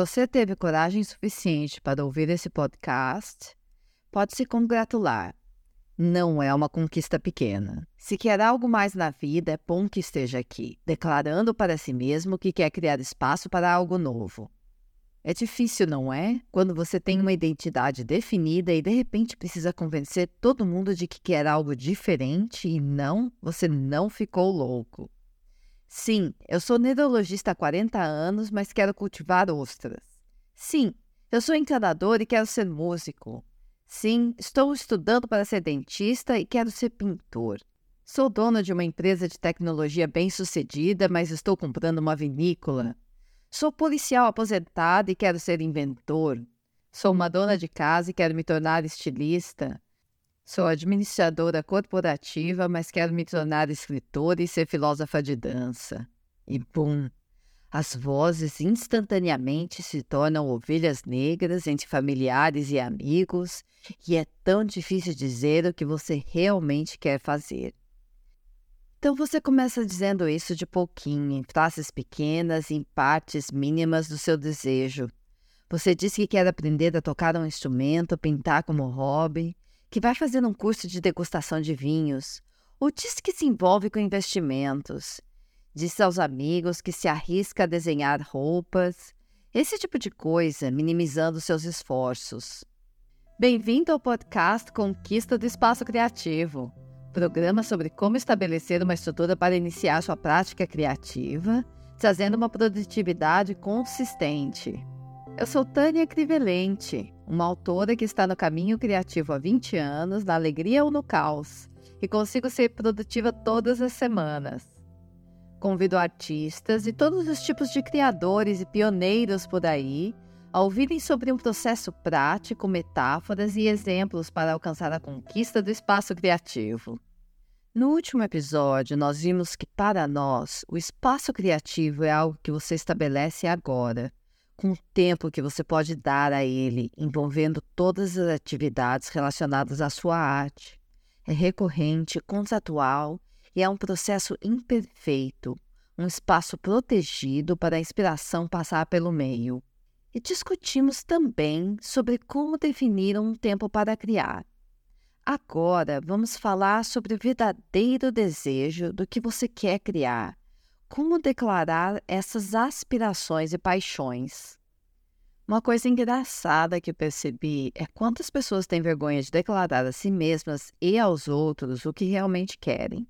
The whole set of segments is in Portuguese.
Você teve coragem suficiente para ouvir esse podcast, pode se congratular. Não é uma conquista pequena. Se quer algo mais na vida, é bom que esteja aqui, declarando para si mesmo que quer criar espaço para algo novo. É difícil, não é? Quando você tem uma identidade definida e de repente precisa convencer todo mundo de que quer algo diferente e não, você não ficou louco. Sim, eu sou neurologista há 40 anos, mas quero cultivar ostras. Sim, eu sou encanador e quero ser músico. Sim, estou estudando para ser dentista e quero ser pintor. Sou dono de uma empresa de tecnologia bem-sucedida, mas estou comprando uma vinícola. Sou policial aposentado e quero ser inventor. Sou uma dona de casa e quero me tornar estilista. Sou administradora corporativa, mas quero me tornar escritora e ser filósofa de dança. E bum! As vozes instantaneamente se tornam ovelhas negras entre familiares e amigos, e é tão difícil dizer o que você realmente quer fazer. Então você começa dizendo isso de pouquinho, em frases pequenas, em partes mínimas do seu desejo. Você diz que quer aprender a tocar um instrumento, pintar como hobby, que vai fazer um curso de degustação de vinhos, ou diz que se envolve com investimentos, diz aos amigos que se arrisca a desenhar roupas, esse tipo de coisa, minimizando seus esforços. Bem-vindo ao podcast Conquista do Espaço Criativo, programa sobre como estabelecer uma estrutura para iniciar sua prática criativa, trazendo uma produtividade consistente. Eu sou Tânia Crivelente, uma autora que está no caminho criativo há 20 anos, na alegria ou no caos, e consigo ser produtiva todas as semanas. Convido artistas e todos os tipos de criadores e pioneiros por aí a ouvirem sobre um processo prático, metáforas e exemplos para alcançar a conquista do espaço criativo. No último episódio, nós vimos que, para nós, o espaço criativo é algo que você estabelece agora com o tempo que você pode dar a ele, envolvendo todas as atividades relacionadas à sua arte. É recorrente, contratual e é um processo imperfeito, um espaço protegido para a inspiração passar pelo meio. E discutimos também sobre como definir um tempo para criar. Agora vamos falar sobre o verdadeiro desejo do que você quer criar como declarar essas aspirações e paixões? Uma coisa engraçada que percebi é quantas pessoas têm vergonha de declarar a si mesmas e aos outros o que realmente querem.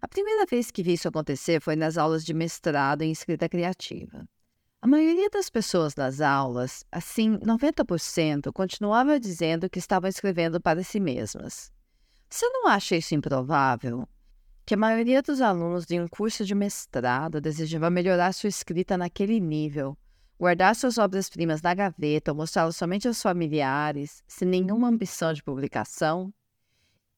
A primeira vez que vi isso acontecer foi nas aulas de mestrado em escrita criativa. A maioria das pessoas nas aulas, assim, 90%, continuava dizendo que estavam escrevendo para si mesmas. Você não acha isso improvável? Que a maioria dos alunos de um curso de mestrado desejava melhorar sua escrita naquele nível, guardar suas obras-primas na gaveta ou mostrá-las somente aos familiares, sem nenhuma ambição de publicação.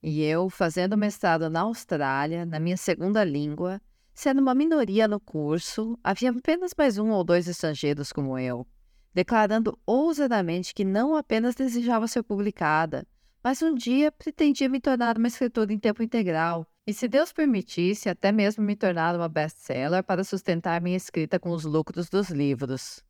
E eu, fazendo mestrado na Austrália, na minha segunda língua, sendo uma minoria no curso, havia apenas mais um ou dois estrangeiros como eu, declarando ousadamente que não apenas desejava ser publicada, mas um dia pretendia me tornar uma escritora em tempo integral e se Deus permitisse, até mesmo me tornar uma best-seller para sustentar minha escrita com os lucros dos livros.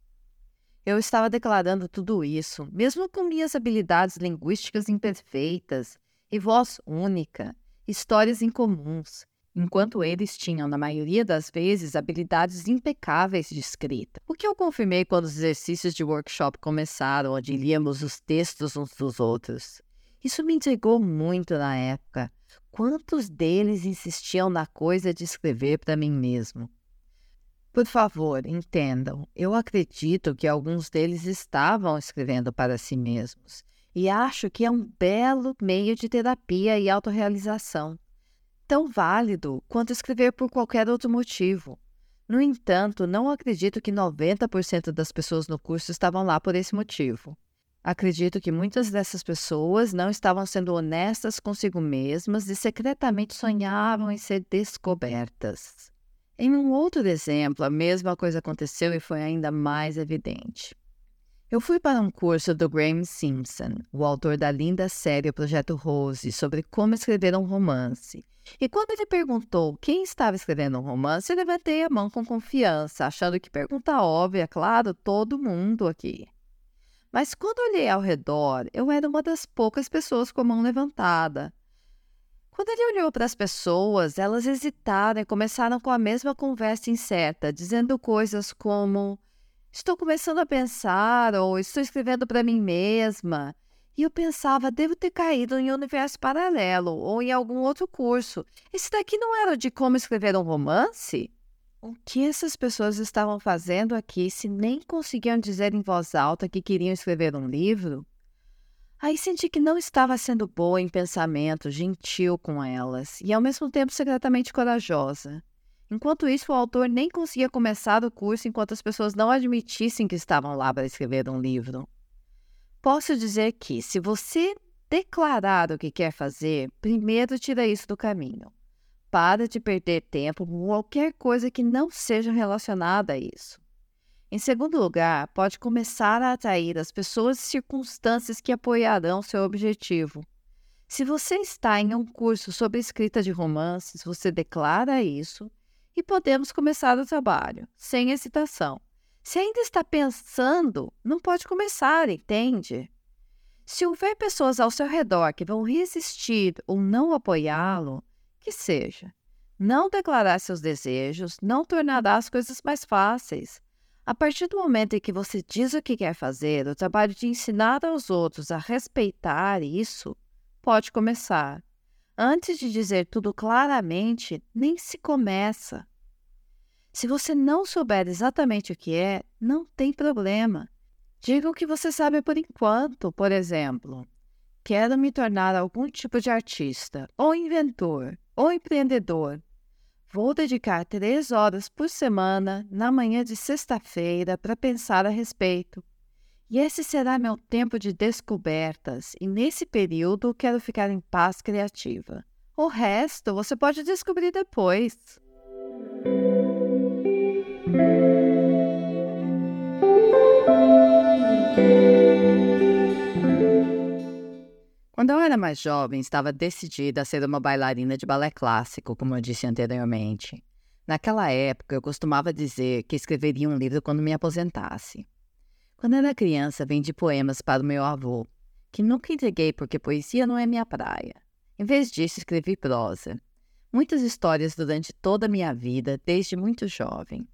Eu estava declarando tudo isso, mesmo com minhas habilidades linguísticas imperfeitas e voz única, histórias incomuns, enquanto eles tinham, na maioria das vezes, habilidades impecáveis de escrita. O que eu confirmei quando os exercícios de workshop começaram, onde líamos os textos uns dos outros. Isso me intrigou muito na época, Quantos deles insistiam na coisa de escrever para mim mesmo? Por favor, entendam, eu acredito que alguns deles estavam escrevendo para si mesmos e acho que é um belo meio de terapia e autorrealização, tão válido quanto escrever por qualquer outro motivo. No entanto, não acredito que 90% das pessoas no curso estavam lá por esse motivo. Acredito que muitas dessas pessoas não estavam sendo honestas consigo mesmas e secretamente sonhavam em ser descobertas. Em um outro exemplo, a mesma coisa aconteceu e foi ainda mais evidente. Eu fui para um curso do Graham Simpson, o autor da linda série Projeto Rose, sobre como escrever um romance. E quando ele perguntou quem estava escrevendo um romance, eu levantei a mão com confiança, achando que pergunta óbvia, claro, todo mundo aqui. Mas quando olhei ao redor, eu era uma das poucas pessoas com a mão levantada. Quando ele olhou para as pessoas, elas hesitaram e começaram com a mesma conversa incerta, dizendo coisas como Estou começando a pensar, ou estou escrevendo para mim mesma. E eu pensava, devo ter caído em um universo paralelo ou em algum outro curso. Esse daqui não era de como escrever um romance? O que essas pessoas estavam fazendo aqui se nem conseguiam dizer em voz alta que queriam escrever um livro? Aí senti que não estava sendo boa em pensamento, gentil com elas e ao mesmo tempo secretamente corajosa. Enquanto isso, o autor nem conseguia começar o curso enquanto as pessoas não admitissem que estavam lá para escrever um livro. Posso dizer que, se você declarar o que quer fazer, primeiro tira isso do caminho. Para de perder tempo com qualquer coisa que não seja relacionada a isso. Em segundo lugar, pode começar a atrair as pessoas e circunstâncias que apoiarão seu objetivo. Se você está em um curso sobre escrita de romances, você declara isso e podemos começar o trabalho, sem hesitação. Se ainda está pensando, não pode começar, entende? Se houver pessoas ao seu redor que vão resistir ou não apoiá-lo, que seja. Não declarar seus desejos não tornará as coisas mais fáceis. A partir do momento em que você diz o que quer fazer, o trabalho de ensinar aos outros a respeitar isso pode começar. Antes de dizer tudo claramente, nem se começa. Se você não souber exatamente o que é, não tem problema. Diga o que você sabe por enquanto, por exemplo. Quero me tornar algum tipo de artista, ou inventor, ou empreendedor. Vou dedicar três horas por semana, na manhã de sexta-feira, para pensar a respeito. E esse será meu tempo de descobertas, e nesse período quero ficar em paz criativa. O resto você pode descobrir depois. Quando eu era mais jovem, estava decidida a ser uma bailarina de balé clássico, como eu disse anteriormente. Naquela época, eu costumava dizer que escreveria um livro quando me aposentasse. Quando era criança, vendi poemas para o meu avô, que nunca entreguei porque poesia não é minha praia. Em vez disso, escrevi prosa. Muitas histórias durante toda a minha vida, desde muito jovem.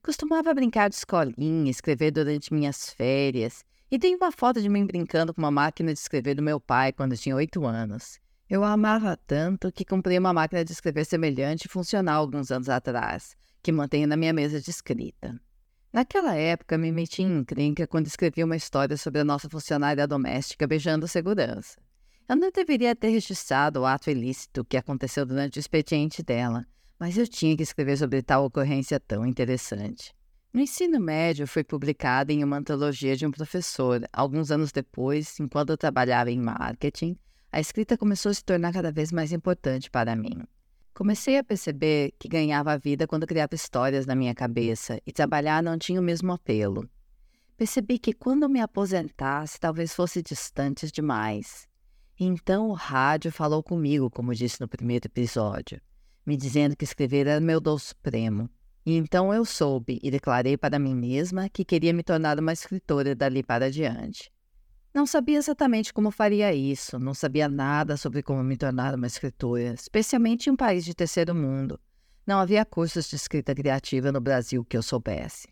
Costumava brincar de escolinha, escrever durante minhas férias, e tenho uma foto de mim brincando com uma máquina de escrever do meu pai quando tinha oito anos. Eu a amava tanto que comprei uma máquina de escrever semelhante e funcional alguns anos atrás, que mantenho na minha mesa de escrita. Naquela época, me meti em encrenca quando escrevi uma história sobre a nossa funcionária doméstica beijando segurança. Eu não deveria ter registrado o ato ilícito que aconteceu durante o expediente dela, mas eu tinha que escrever sobre tal ocorrência tão interessante. No ensino médio, foi publicada em uma antologia de um professor. Alguns anos depois, enquanto eu trabalhava em marketing, a escrita começou a se tornar cada vez mais importante para mim. Comecei a perceber que ganhava vida quando criava histórias na minha cabeça e trabalhar não tinha o mesmo apelo. Percebi que quando me aposentasse, talvez fosse distante demais. Então o rádio falou comigo, como disse no primeiro episódio, me dizendo que escrever era meu dom supremo. E então eu soube e declarei para mim mesma que queria me tornar uma escritora dali para diante. Não sabia exatamente como faria isso, não sabia nada sobre como me tornar uma escritora, especialmente em um país de terceiro mundo. Não havia cursos de escrita criativa no Brasil que eu soubesse.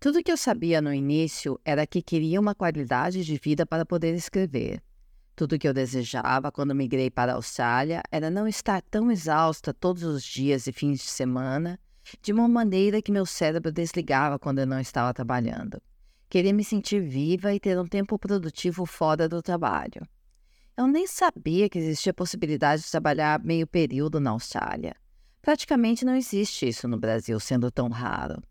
Tudo que eu sabia no início era que queria uma qualidade de vida para poder escrever. Tudo que eu desejava quando migrei para a Austrália era não estar tão exausta todos os dias e fins de semana, de uma maneira que meu cérebro desligava quando eu não estava trabalhando. Queria me sentir viva e ter um tempo produtivo fora do trabalho. Eu nem sabia que existia a possibilidade de trabalhar meio período na Austrália. Praticamente não existe isso no Brasil, sendo tão raro.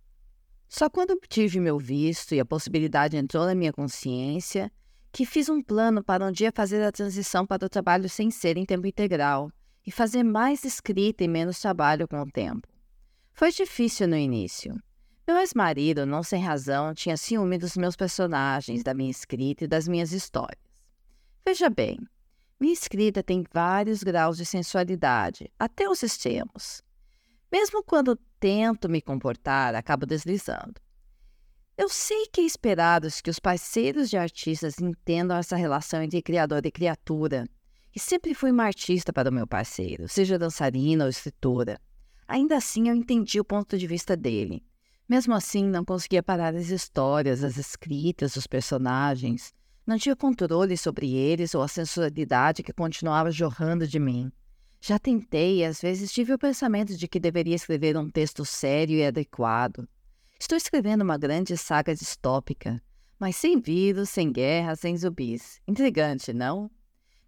Só quando obtive meu visto e a possibilidade entrou na minha consciência, que fiz um plano para um dia fazer a transição para o trabalho sem ser em tempo integral e fazer mais escrita e menos trabalho com o tempo. Foi difícil no início. Meu ex-marido, não sem razão, tinha ciúme dos meus personagens, da minha escrita e das minhas histórias. Veja bem, minha escrita tem vários graus de sensualidade, até os extremos. Mesmo quando tento me comportar, acabo deslizando. Eu sei que é esperado que os parceiros de artistas entendam essa relação entre criador e criatura. E sempre fui uma artista para o meu parceiro, seja dançarina ou escritora. Ainda assim, eu entendi o ponto de vista dele. Mesmo assim, não conseguia parar as histórias, as escritas, os personagens. Não tinha controle sobre eles ou a sensualidade que continuava jorrando de mim. Já tentei e às vezes tive o pensamento de que deveria escrever um texto sério e adequado. Estou escrevendo uma grande saga distópica, mas sem vírus, sem guerra, sem zumbis. Intrigante, não?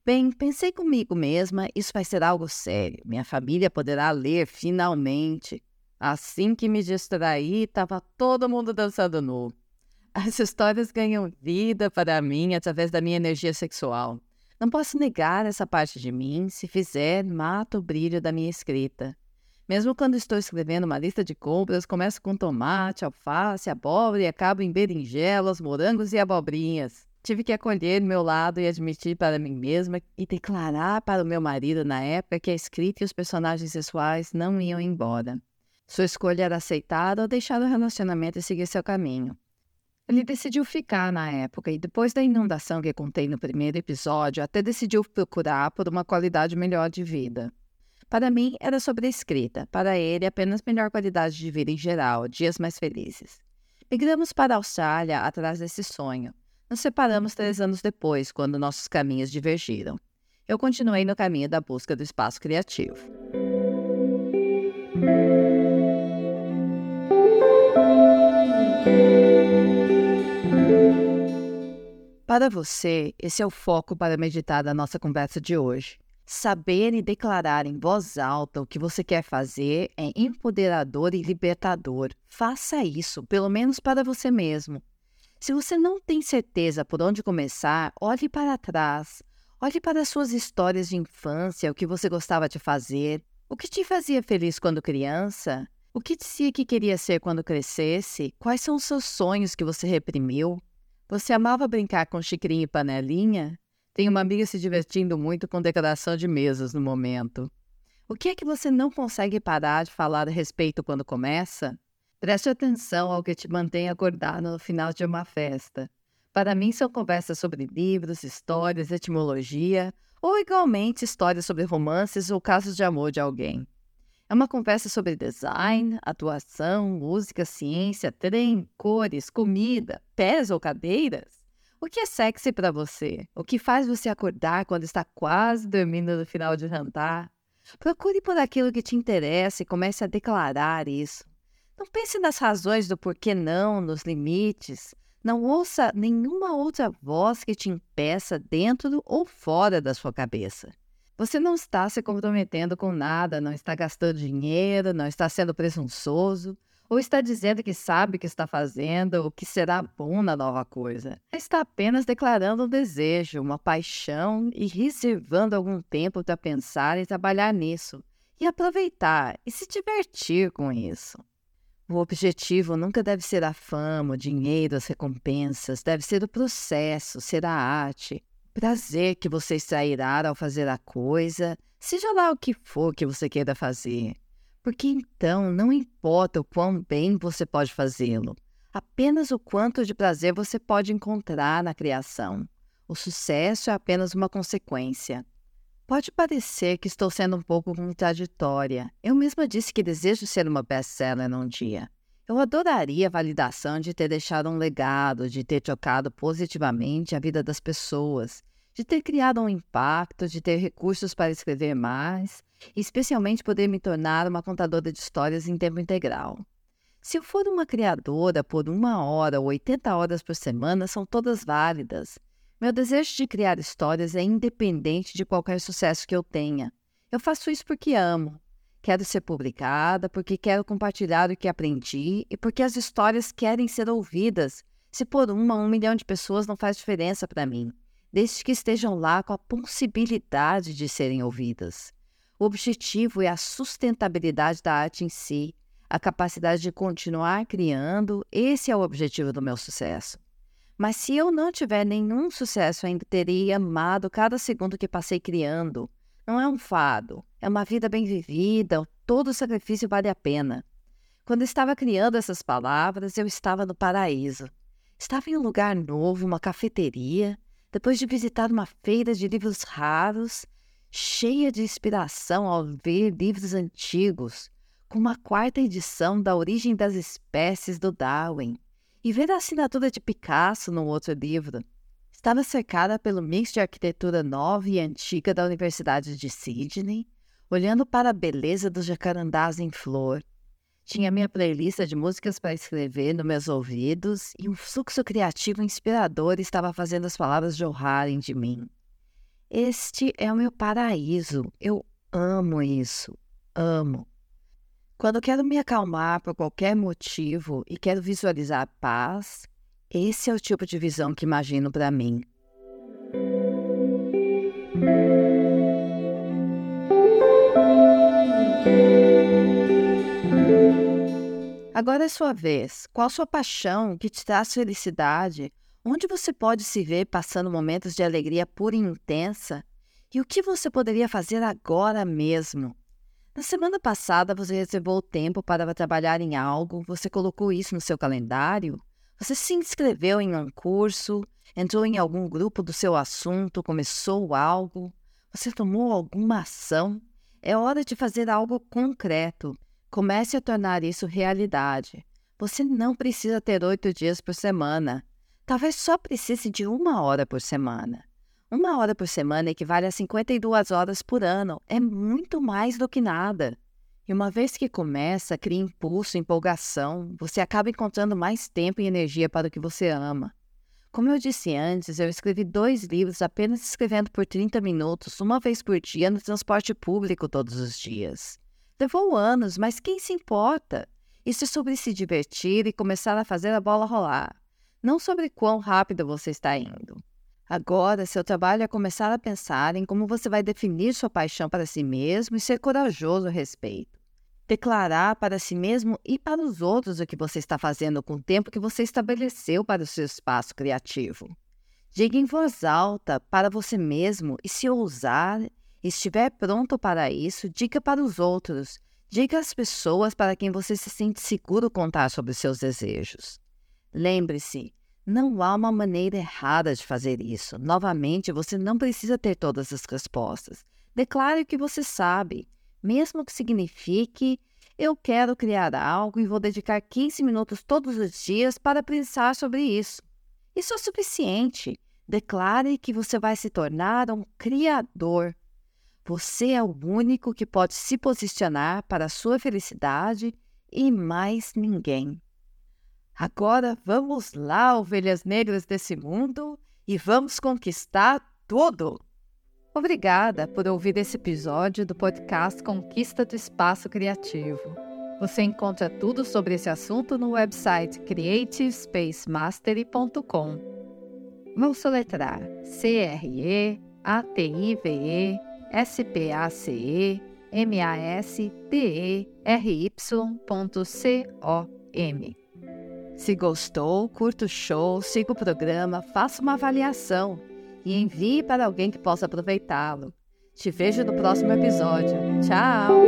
Bem, pensei comigo mesma, isso vai ser algo sério. Minha família poderá ler finalmente. Assim que me distraí, estava todo mundo dançando nu. As histórias ganham vida para mim através da minha energia sexual. Não posso negar essa parte de mim. Se fizer, mata o brilho da minha escrita. Mesmo quando estou escrevendo uma lista de compras, começo com tomate, alface, abóbora e acabo em berinjelas, morangos e abobrinhas. Tive que acolher meu lado e admitir para mim mesma e declarar para o meu marido na época que a escrita e os personagens sexuais não iam embora. Sua escolha era aceitar ou deixar o relacionamento e seguir seu caminho. Ele decidiu ficar na época e depois da inundação que contei no primeiro episódio, até decidiu procurar por uma qualidade melhor de vida. Para mim, era sobre a escrita, para ele, apenas melhor qualidade de vida em geral, dias mais felizes. Migramos para a Austrália atrás desse sonho. Nos separamos três anos depois, quando nossos caminhos divergiram. Eu continuei no caminho da busca do espaço criativo. Para você, esse é o foco para meditar da nossa conversa de hoje. Saber e declarar em voz alta o que você quer fazer é empoderador e libertador. Faça isso, pelo menos para você mesmo. Se você não tem certeza por onde começar, olhe para trás. Olhe para suas histórias de infância, o que você gostava de fazer, o que te fazia feliz quando criança, o que dizia que queria ser quando crescesse, quais são os seus sonhos que você reprimiu. Você amava brincar com xicrinha e panelinha? Tem uma amiga se divertindo muito com decoração de mesas no momento. O que é que você não consegue parar de falar a respeito quando começa? Preste atenção ao que te mantém acordado no final de uma festa. Para mim, são conversas sobre livros, histórias, etimologia, ou igualmente histórias sobre romances ou casos de amor de alguém. É uma conversa sobre design, atuação, música, ciência, trem, cores, comida, pés ou cadeiras. O que é sexy para você? O que faz você acordar quando está quase dormindo no final de jantar? Procure por aquilo que te interessa e comece a declarar isso. Não pense nas razões do porquê não, nos limites. Não ouça nenhuma outra voz que te impeça dentro ou fora da sua cabeça. Você não está se comprometendo com nada, não está gastando dinheiro, não está sendo presunçoso, ou está dizendo que sabe o que está fazendo, ou que será bom na nova coisa. Está apenas declarando um desejo, uma paixão e reservando algum tempo para pensar e trabalhar nisso, e aproveitar e se divertir com isso. O objetivo nunca deve ser a fama, o dinheiro, as recompensas, deve ser o processo, ser a arte, prazer que você extrairá ao fazer a coisa, seja lá o que for que você queira fazer. Porque então não importa o quão bem você pode fazê-lo, apenas o quanto de prazer você pode encontrar na criação. O sucesso é apenas uma consequência. Pode parecer que estou sendo um pouco contraditória. Eu mesma disse que desejo ser uma best-seller num dia. Eu adoraria a validação de ter deixado um legado, de ter tocado positivamente a vida das pessoas, de ter criado um impacto, de ter recursos para escrever mais, e especialmente poder me tornar uma contadora de histórias em tempo integral. Se eu for uma criadora por uma hora ou 80 horas por semana, são todas válidas. Meu desejo de criar histórias é independente de qualquer sucesso que eu tenha. Eu faço isso porque amo, Quero ser publicada porque quero compartilhar o que aprendi e porque as histórias querem ser ouvidas. Se por uma um milhão de pessoas não faz diferença para mim, desde que estejam lá com a possibilidade de serem ouvidas. O objetivo é a sustentabilidade da arte em si, a capacidade de continuar criando, esse é o objetivo do meu sucesso. Mas se eu não tiver nenhum sucesso, ainda teria amado cada segundo que passei criando. Não é um fado, é uma vida bem vivida, todo sacrifício vale a pena. Quando estava criando essas palavras, eu estava no paraíso. Estava em um lugar novo, uma cafeteria, depois de visitar uma feira de livros raros, cheia de inspiração ao ver livros antigos, com uma quarta edição da Origem das Espécies do Darwin, e ver a assinatura de Picasso no outro livro. Estava cercada pelo mix de arquitetura nova e antiga da Universidade de Sydney, olhando para a beleza dos jacarandás em flor. Tinha minha playlist de músicas para escrever nos meus ouvidos e um fluxo criativo inspirador estava fazendo as palavras jorrarem de mim. Este é o meu paraíso. Eu amo isso. Amo. Quando quero me acalmar por qualquer motivo e quero visualizar paz, esse é o tipo de visão que imagino para mim. Agora é sua vez. Qual sua paixão que te traz felicidade? Onde você pode se ver passando momentos de alegria pura e intensa? E o que você poderia fazer agora mesmo? Na semana passada, você reservou tempo para trabalhar em algo, você colocou isso no seu calendário? Você se inscreveu em um curso, entrou em algum grupo do seu assunto, começou algo? Você tomou alguma ação? É hora de fazer algo concreto. Comece a tornar isso realidade. Você não precisa ter oito dias por semana. Talvez só precise de uma hora por semana. Uma hora por semana equivale a 52 horas por ano. É muito mais do que nada. E uma vez que começa, cria impulso, empolgação, você acaba encontrando mais tempo e energia para o que você ama. Como eu disse antes, eu escrevi dois livros apenas escrevendo por 30 minutos, uma vez por dia, no transporte público todos os dias. Levou anos, mas quem se importa? Isso é sobre se divertir e começar a fazer a bola rolar, não sobre quão rápido você está indo. Agora, seu trabalho é começar a pensar em como você vai definir sua paixão para si mesmo e ser corajoso a respeito. Declarar para si mesmo e para os outros o que você está fazendo com o tempo que você estabeleceu para o seu espaço criativo. Diga em voz alta para você mesmo e, se ousar, estiver pronto para isso, diga para os outros. Diga às pessoas para quem você se sente seguro contar sobre seus desejos. Lembre-se, não há uma maneira errada de fazer isso. Novamente, você não precisa ter todas as respostas. Declare o que você sabe, mesmo que signifique eu quero criar algo e vou dedicar 15 minutos todos os dias para pensar sobre isso. Isso é suficiente. Declare que você vai se tornar um criador. Você é o único que pode se posicionar para a sua felicidade e mais ninguém. Agora vamos lá, ovelhas negras desse mundo, e vamos conquistar tudo! Obrigada por ouvir esse episódio do podcast Conquista do Espaço Criativo. Você encontra tudo sobre esse assunto no website creativespacemastery.com. Vou soletrar C-R-E-A-T-I-V-E-S-P-A-C-E-M-A-S-T-E-R-Y.com. Se gostou, curta o show, siga o programa, faça uma avaliação e envie para alguém que possa aproveitá-lo. Te vejo no próximo episódio. Tchau!